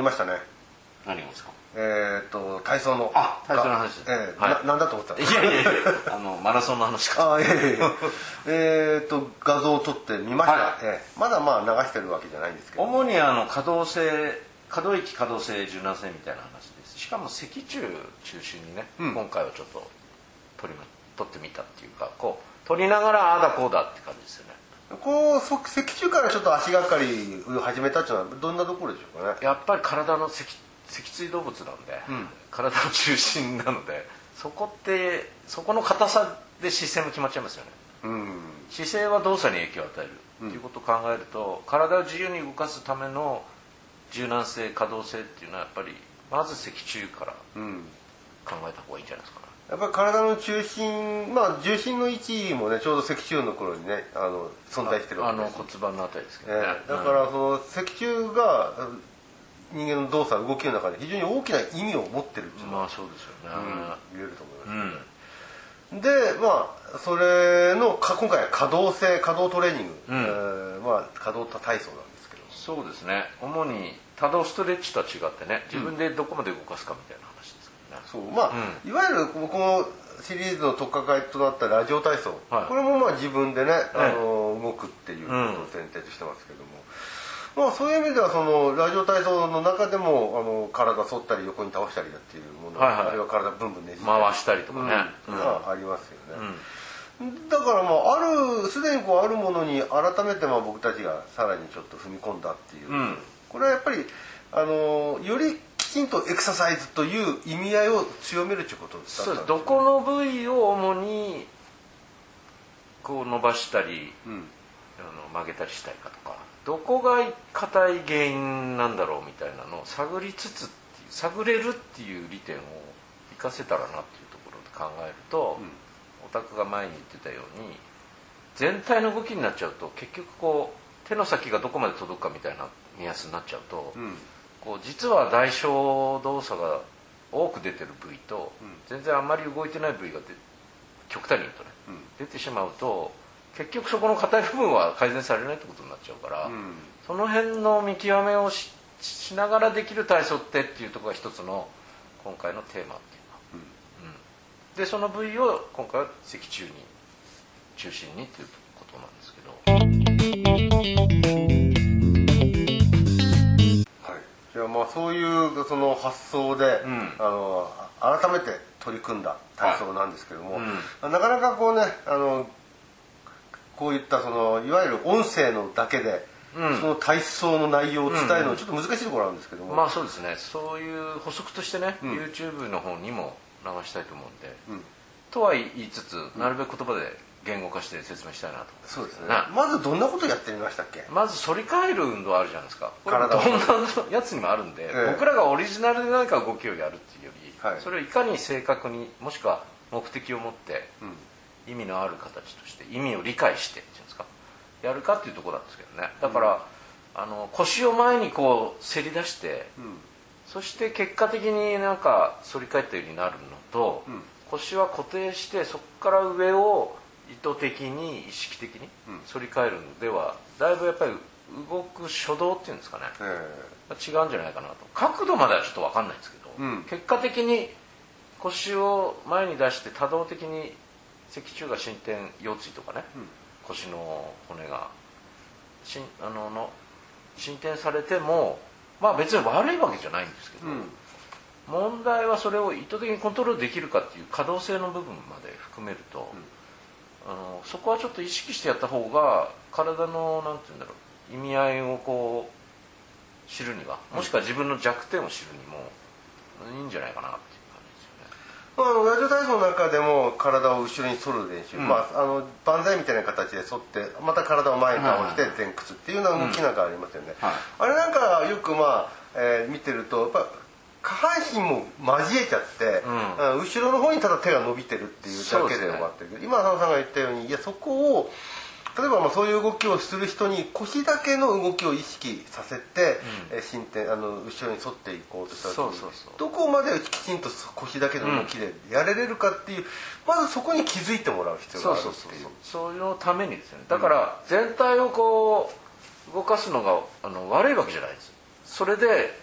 りましたね。何がですか？えっ、と体操の。あ体操の話ええはい。ななんだと思ってた？いやいやいやあのマラソンの話か。あいやいやいや。えっと画像を撮ってみました、はい。ええ。まだまあ流してるわけじゃないんですけど。主にあの可動性可動域可動性柔軟性みたいな話です。しかも脊柱中心にね、うん。今回はちょっと撮りま撮ってみたっていうかこう撮りながらああだこうだって感じですよねこうそ脊柱からちょっと足がかりを始めたっていうのはどんなところでしょうかね？やっぱり体の脊脊椎動物なんで、うん。体の中心なのでそこってそこの硬さで姿勢も決まっちゃいますよね。うん。姿勢は動作に影響を与える。っていうことを考えると、体を自由に動かすための柔軟性可動性っていうのはやっぱりまず脊柱からうん。考えた方がいいんじゃないですかねやっぱり体の中心まあ重心の位置もねちょうど脊柱の頃にねあの存在してるわあのけです骨盤のあたりですけどね、ええだからその脊柱が人間の動作動きの中で非常に大きな意味を持ってるっていうのは、まあそうですよね。うん言えると思います、うん、でまあそれのか今回は可動性可動トレーニング、うん。えーまあ可動体操なんですけど。そうですね。主に多動ストレッチとは違ってね自分でどこまで動かすかみたいな話そうまあ、いわゆるこのシリーズの特化会となったラジオ体操、はい。これもまあ自分でね、あえ。えの動くっていうことを前提としてますけども、まあそういう意味ではそのラジオ体操の中でもあの体反ったり横に倒したりだっていうもの、はいはい。あるいは体ブンブンねじ回したりとかね、うん。うん。がありますよね、だからまああるすでにこうあるものに改めてまあ僕たちがさらにちょっと踏み込んだっていう、うん。これはやっぱりあのよりきちんとエクササイズという意味合いを強めるということだったんでです。すどこの部位を主にこう伸ばしたりうん。あの曲げたりしたいかとかどこが硬い原因なんだろうみたいなのを探りつつ探れるっていう利点を生かせたらなっていうところで考えると、オタクが前に言ってたように全体の動きになっちゃうと結局こう手の先がどこまで届くかみたいな目安になっちゃうと、うんこう実は代償動作が多く出てる部位と、うん。全然あんまり動いてない部位がで極端に言うとね、うん。出てしまうと結局そこの硬い部分は改善されないってことになっちゃうから、うん。その辺の見極めをししながらできる体操ってっていうところが一つの今回のテーマっていうの。は、うん。でその部位を今回は脊柱に中心にっていうことなんですけまあそういうその発想で、ん。あの改めて取り組んだ体操なんですけども、はい。なかなかこうねあのこういったそのいわゆる音声のだけで、うん。その体操の内容を伝えるのはちょっと難しいところなんですけども、まあそうですね。そういう補足としてね、ん。YouTube の方にも流したいと思うんで、うん。とは言いつつなるべく言葉で言語化して説明したいなと。そうですね。なまずどんなことやってみましたっけ？まず反り返る運動あるじゃないですか。これどんなやつにもあるんで、ええ。僕らがオリジナルで何か動きをやるっていうより、はい。それをいかに正確にもしくは目的を持ってうん。意味のある形として意味を理解してっていうんですか。やるかっていうところなんですけどね。だから、あの腰を前にこうせり出してうん。そして結果的になんか反り返ったようになるのと、うん。腰は固定してそこから上を意図的に意識的にうん。反り返るのではだいぶやっぱり動く初動っていうんですかね。え違うんじゃないかなと。角度まではちょっと分かんないんですけど、うん。結果的に腰を前に出して多動的に脊柱が伸展腰椎とかね、うん。腰の骨がしんあのの進展されてもまあ別に悪いわけじゃないんですけど、えうん。問題はそれを意図的にコントロールできるかっていう可動性の部分まで含めると、あのそこはちょっと意識してやった方が体のなんて言うんだろう意味合いをこう知るにはもしくは自分の弱点を知るにもいいんじゃないかなっていう感じですよね。まあ、あのラジオ体操の中でも体を後ろに反る練習、うん。まあ、あの万歳みたいな形で反ってまた体を前に倒して前屈っていうような動きなんかありますよね、はい。あれなんかよくまあ、えー見てるとやっぱも交えちゃって、うん。うん後ろの方にただ手が伸びてるっていうだけで終わってる。けど、今浅野さんが言ったようにいやそこを例えばまあそういう動きをする人に腰だけの動きを意識させて、えー進展あの後ろに反っていこうとした時にそうそうそう。どこまできちんと腰だけの動きでやれれるかっていう、まずそこに気づいてもらう必要があるっていう。そうのためにですよね。だから全体をこう動かすのがあの悪いわけじゃないです。それで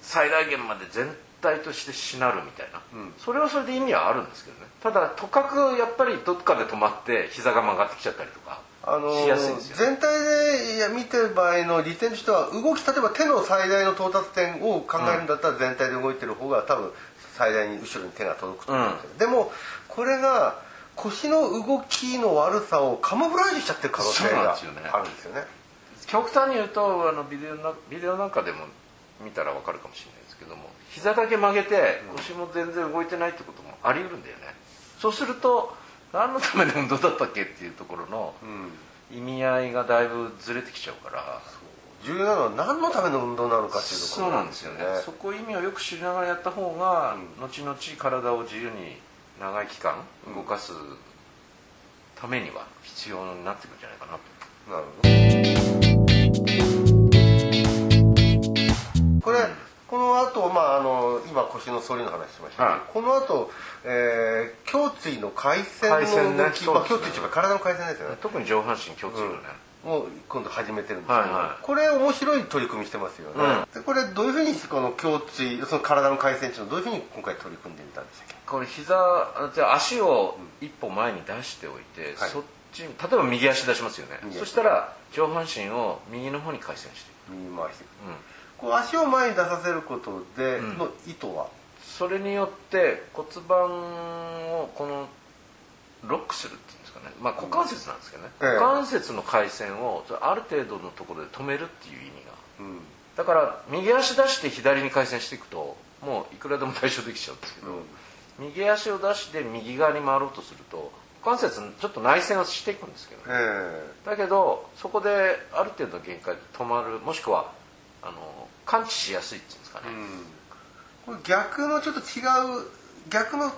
最大限まで全体としてしなるみたいな、うん。それはそれで意味はあるんですけどね。ただとかくやっぱりどっかで止まって膝が曲がってきちゃったりとかあのしやすいですよね。全体でいや見てる場合の利点としては動き例えば手の最大の到達点を考えるんだったら全体で動いてる方が多分最大に後ろに手が届くと思うんですよ、でもこれが腰の動きの悪さをカモフラージュしちゃってる可能性があるんですよね。極端に言うとあのビデオなビデオなんかでも見たら分かるかもしれないですけども膝だけ曲げて腰も全然動いてないってこともあり得るんだよね、そうすると何のための運動だったっけっていうところのうん。意味合いがだいぶずれてきちゃうから。重要なのは何のための運動なのかっていうところそうなんですよね。そこ意味をよく知りながらやった方が、後々体を自由に長い期間動かすためには必要になってくるんじゃないかなと。なるほど腰の反りの話しました。はい。この後、えー、胸椎の回線の動き、ね。まあ、胸椎っていうか体の回線ですよね、特に上半身共通のね、もう今度始めてるんですけど、はいはい。これ面白い取り組みしてますよね、でこれどういうふうにこの胸椎その体の回線っていうのをどういうふうに今回取り組んでみたんでしたっけ？これ膝あじゃあ足を一歩前に出しておいて、はい。そっちに例えば右足出しますよね。そしたら上半身を右の方に回線していく、右回し。ていくうん、こう足を前に出させることでん。の意図は、それによって骨盤をこのロックするっていうんですかね。まあ股関節なんですけどね、ええ。股関節の回線をある程度のところで止めるっていう意味が。うん。だから右足出して左に回線していくともういくらでも対処できちゃうんですけど、右足を出して右側に回ろうとすると股関節ちょっと内旋をしていくんですけど、え。だけどそこである程度の限界で止まるもしくはあの感知しやすいっていうんですかね、これ逆のちょっと違う逆の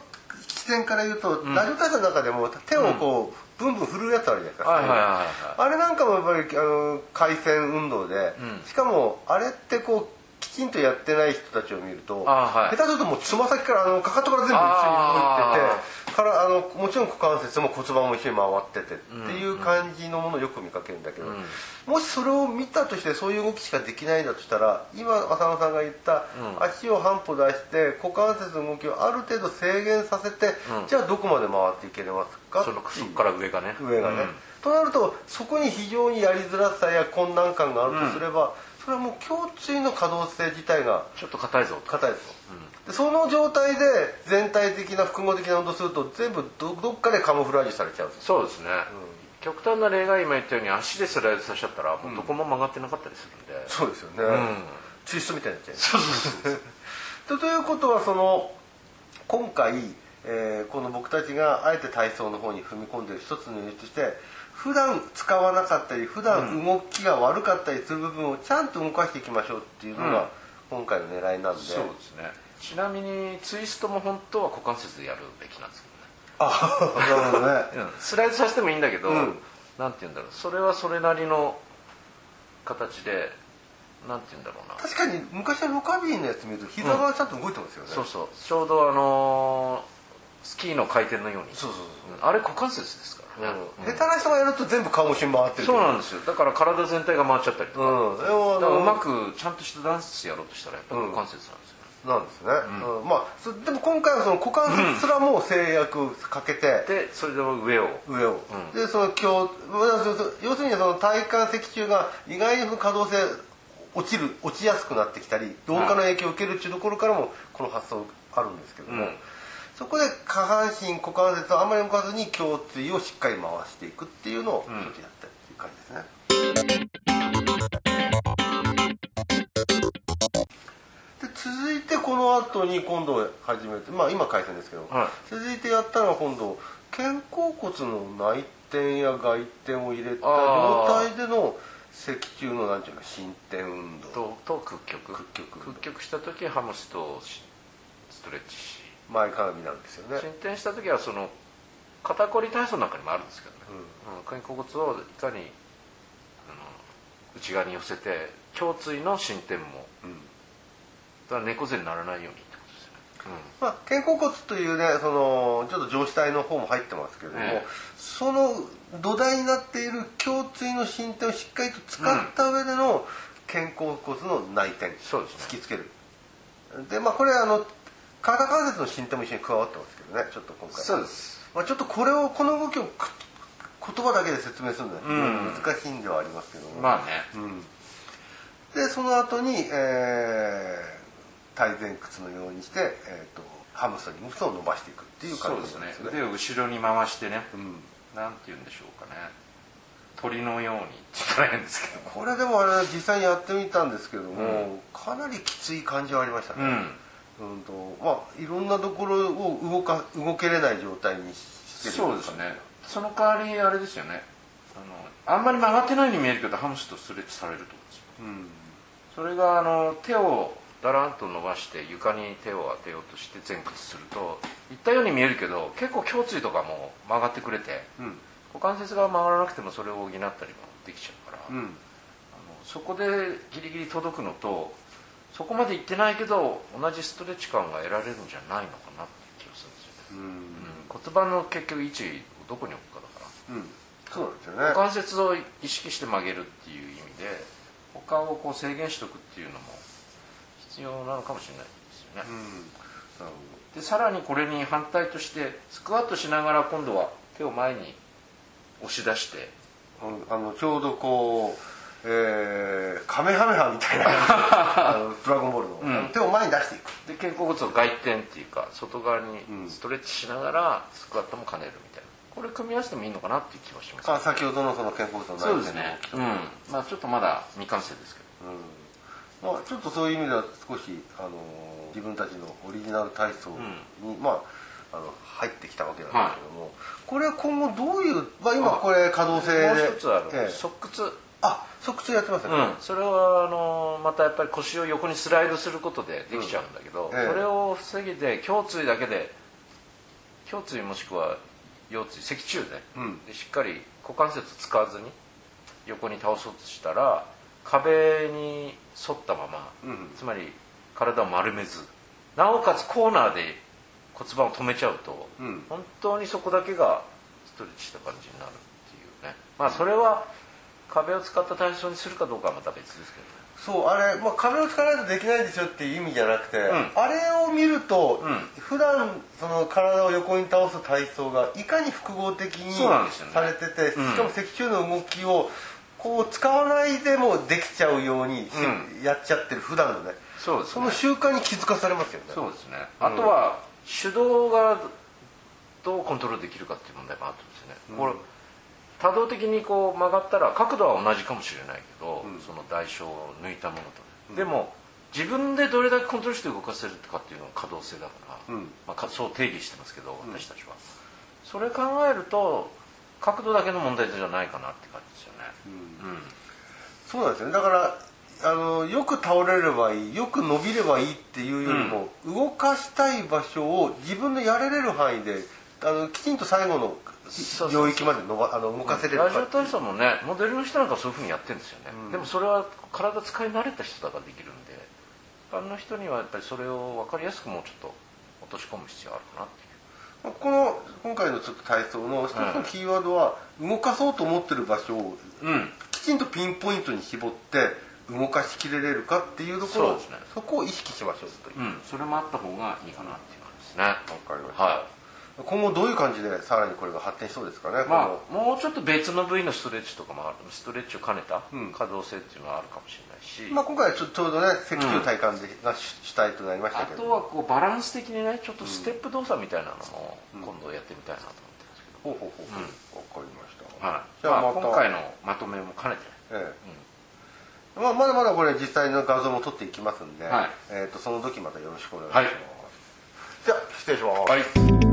視点から言うと、ラジオ体操の中でも手をこう、ブンブン振るやつあるじゃないですか、あれなんかもやっぱりあの回線運動で、うん。しかもあれってこうきちんとやってない人たちを見ると、下手するともうつま先からあのかかとから全部一緒に動いててからあのもちろん股関節も骨盤も一緒に回っててっていう感じのものをよく見かけるんだけど、うん。もしそれを見たとしてそういう動きしかできないんだとしたら今浅野さんが言った、うん。足を半歩出して股関節の動きをある程度制限させて、うん。じゃあどこまで回っていけれますか？そこから上がね。上がね、うん。となるとそこに非常にやりづらさや困難感があるとすれば、それはもう胸椎の可動性自体がちょっと硬いぞと。硬いですと、でその状態で全体的な複合的な運動すると全部どどっかでカモフラージュされちゃう。んですよそうですね、極端な例が今言ったように足でスライドさせちゃったらもうどこも曲がってなかったりするんで、そうですよね、ん。ツイストみたいになっちゃうそうそうそう。とということはその今回、えーこの僕たちがあえて体操の方に踏み込んでいる一つの理由として普段使わなかったり普段動きが悪かったりする部分をちゃんと動かしていきましょうっていうのが今回の狙いなんで、そうですねちなみにツイストも本当は股関節でやるべきなんですけあなるほどね。どね、うん。スライドさせてもいいんだけど、うん。なんて言うんだろう。それはそれなりの形でなんて言うんだろうな。確かに昔のロカビーのやつ見ると膝がちゃんと動いてますよね、そうそう。ちょうどあのースキーの回転のように。そうそううん。あれ股関節ですからね、うん。下手な人がやると全部顔もしん回ってるそうなんですよ。だから体全体が回っちゃったりとか,、うん。だからうまくちゃんとしたダンスやろうとしたらやっぱり股関節なんですよ。ね、なんですね、うん。まあそでも今回はその股関節すらも制約かけて、でそれで上を。上を、うん。でその今日まあそうそう要するにその体幹脊柱が意外に可動性落ちる落ちやすくなってきたり老化の影響を受けるっていうところからもこの発想あるんですけども、うん。そこで下半身股関節をあんまり動かずに胸椎をしっかり回していくっていうのをん一つやったっていう感じです続いてこの後に今度始めてまあ今回戦ですけど、はい。続いてやったのは今度肩甲骨の内転や外転を入れた状態での脊柱のなんていうの伸展運動。とと屈曲。屈曲。屈曲した時ハムストをしストレッチし前かがみなんですよね。進展した時はその肩こり体操なんかにもあるんですけどね、うん肩甲骨をいかにあの内側に寄せて胸椎の進展もうんだから猫背にならないようにってことですよね。まあ、肩甲骨というねそのちょっと上肢体の方も入ってますけれども、ええ。その土台になっている胸椎の進展をしっかりと使った上での肩甲骨の内転、そうですね。突きつける。でまあこれあの肩関節の進展も一緒に加わってますけどねちょっと今回。そうです。まあ、ちょっとこれをこの動きをく言葉だけで説明するのは難しいんではありますけども、まあね。うん、でその後に、えー、体前屈のようにして、えー、とハムストリングスを伸ばしていくっていう感じですよね。すね。腕を後ろに回してね、うん。なんて言うんでしょうかね。鳥のようにって言ったら変ですけどこれでもあれ実際にやってみたんですけども、かなりきつい感じはありましたね。うん。とまあいろんなところを動か動けれない状態にしてるそうですね。その代わりあれですよね。あのあんまり曲がってないように見えるけどハムスとストレッチされると思うんですよ。うん。それがあの手をだらんと伸ばして床に手を当てようとして前屈すると言ったように見えるけど結構胸椎とかも曲がってくれてうん。股関節が曲がらなくてもそれを補ったりもできちゃうから、あのうんそこでギリギリ届くのとそこまでいってないけど同じストレッチ感が得られるんじゃないのかなっていう気がするんですよね、骨盤の結局位置をどこに置くかだから。うん。そうですよね。股関節を意識して曲げるっていう意味で他をこう制限しておくっていうのも必要なのかもしれないですよね、うん。でさらにこれに反対としてスクワットしながら今度は手を前に押し出してあのちょうどこうえー、カメハメハみたいな あのドラゴンボールの,、うん。手を前に出していく。で肩甲骨を外転っていうか外側うん。にストレッチしながらスクワットも兼ねるみたいな。これ組み合わせてもいいのかなっていう気はします。あ先ほどのその肩甲骨のそうです内転のね。うん。まあちょっとまだ未完成ですけど。うんまあ、ちょっとそういう意味では少し、あのー自分たちのオリジナル体操に、まああの入ってきたわけなんですけども、これは今後どういう、まあ、今これ可動性でもう一つある、ええ。側屈あ側屈やってますよね、うん、それはあのまたやっぱり腰を横にスライドすることでできちゃうんだけど、うん。ええ。それを防ぎで胸椎だけで胸椎もしくは腰椎脊柱で,、うん。でしっかり股関節使わずに横に倒そうとしたら壁に沿ったまま、うん。つまり体を丸めずなおかつコーナーで骨盤を止めちゃうと、うん。本当にそこだけがストレッチした感じになるっていうね。まあそれは壁を使った体操にするかどうかはまた別ですけどね。そうあれ、まあ、壁を使わないとできないですよっていう意味じゃなくて、ん。あれを見ると、うん。普段その体を横に倒す体操がいかに複合的にされてて、うん。しかも脊柱の動きをこう使わないでもできちゃうようにやっちゃってる普段のね。そうですね。その習慣に気づかされますよね。そうですね、うん。あとは手動がどうコントロールできるかっていう問題もあったんですよね、うん。これ多動的にこう曲がったら角度は同じかもしれないけど、うん。その代償を抜いたものとでも自分でどれだけコントロールして動かせるかっていうのが可動性だから、うん。まあか、そう定義してますけどうん。私たちは、それ考えると角度だけの問題じゃないかなって感じですよね。うん。うんそうなんですよ。ねだからあのよく倒れればいいよく伸びればいいっていうよりも、動かしたい場所を自分のやれれる範囲であのきちんと最後の領域まで伸ばあの動かせれるか。ラジオ体操もねモデルの人なんかそういうふうにやってるんですよね、うん。でもそれは体使い慣れた人だからできるんで一般の人にはやっぱりそれを分かりやすくもうちょっと落とし込む必要あるかなっていうこの今回のちょっと体操の一つのキーワードは、動かそうと思ってる場所をうん。きちんとピンポイントに絞って動かしきれれるかっていうところそこを意識しましょうという、うん。それもあった方がいいかなっていう感じですね。わかりました。は今後どういう感じでさらにこれが発展しそうですかね、いまあもうちょっと別の部位のストレッチとかもある。ストレッチを兼ねたうん。可動性っていうのはあるかもしれないし、まあ、今回はちょちょうどね脊柱体幹で、が主主体となりましたあけど。とはこうバランス的にねちょっとステップ動作みたいなのもうん今度やってみたいなと思ってるんですけど、ほうほうほうほう、わかりました、はいじゃあまあ、今回のまとめも兼ねてええ。まあ、まだまだこれ実際の画像も撮っていきますんで、はい。えー、とその時またよろしくお願いします、はい。じゃあ失礼します、はい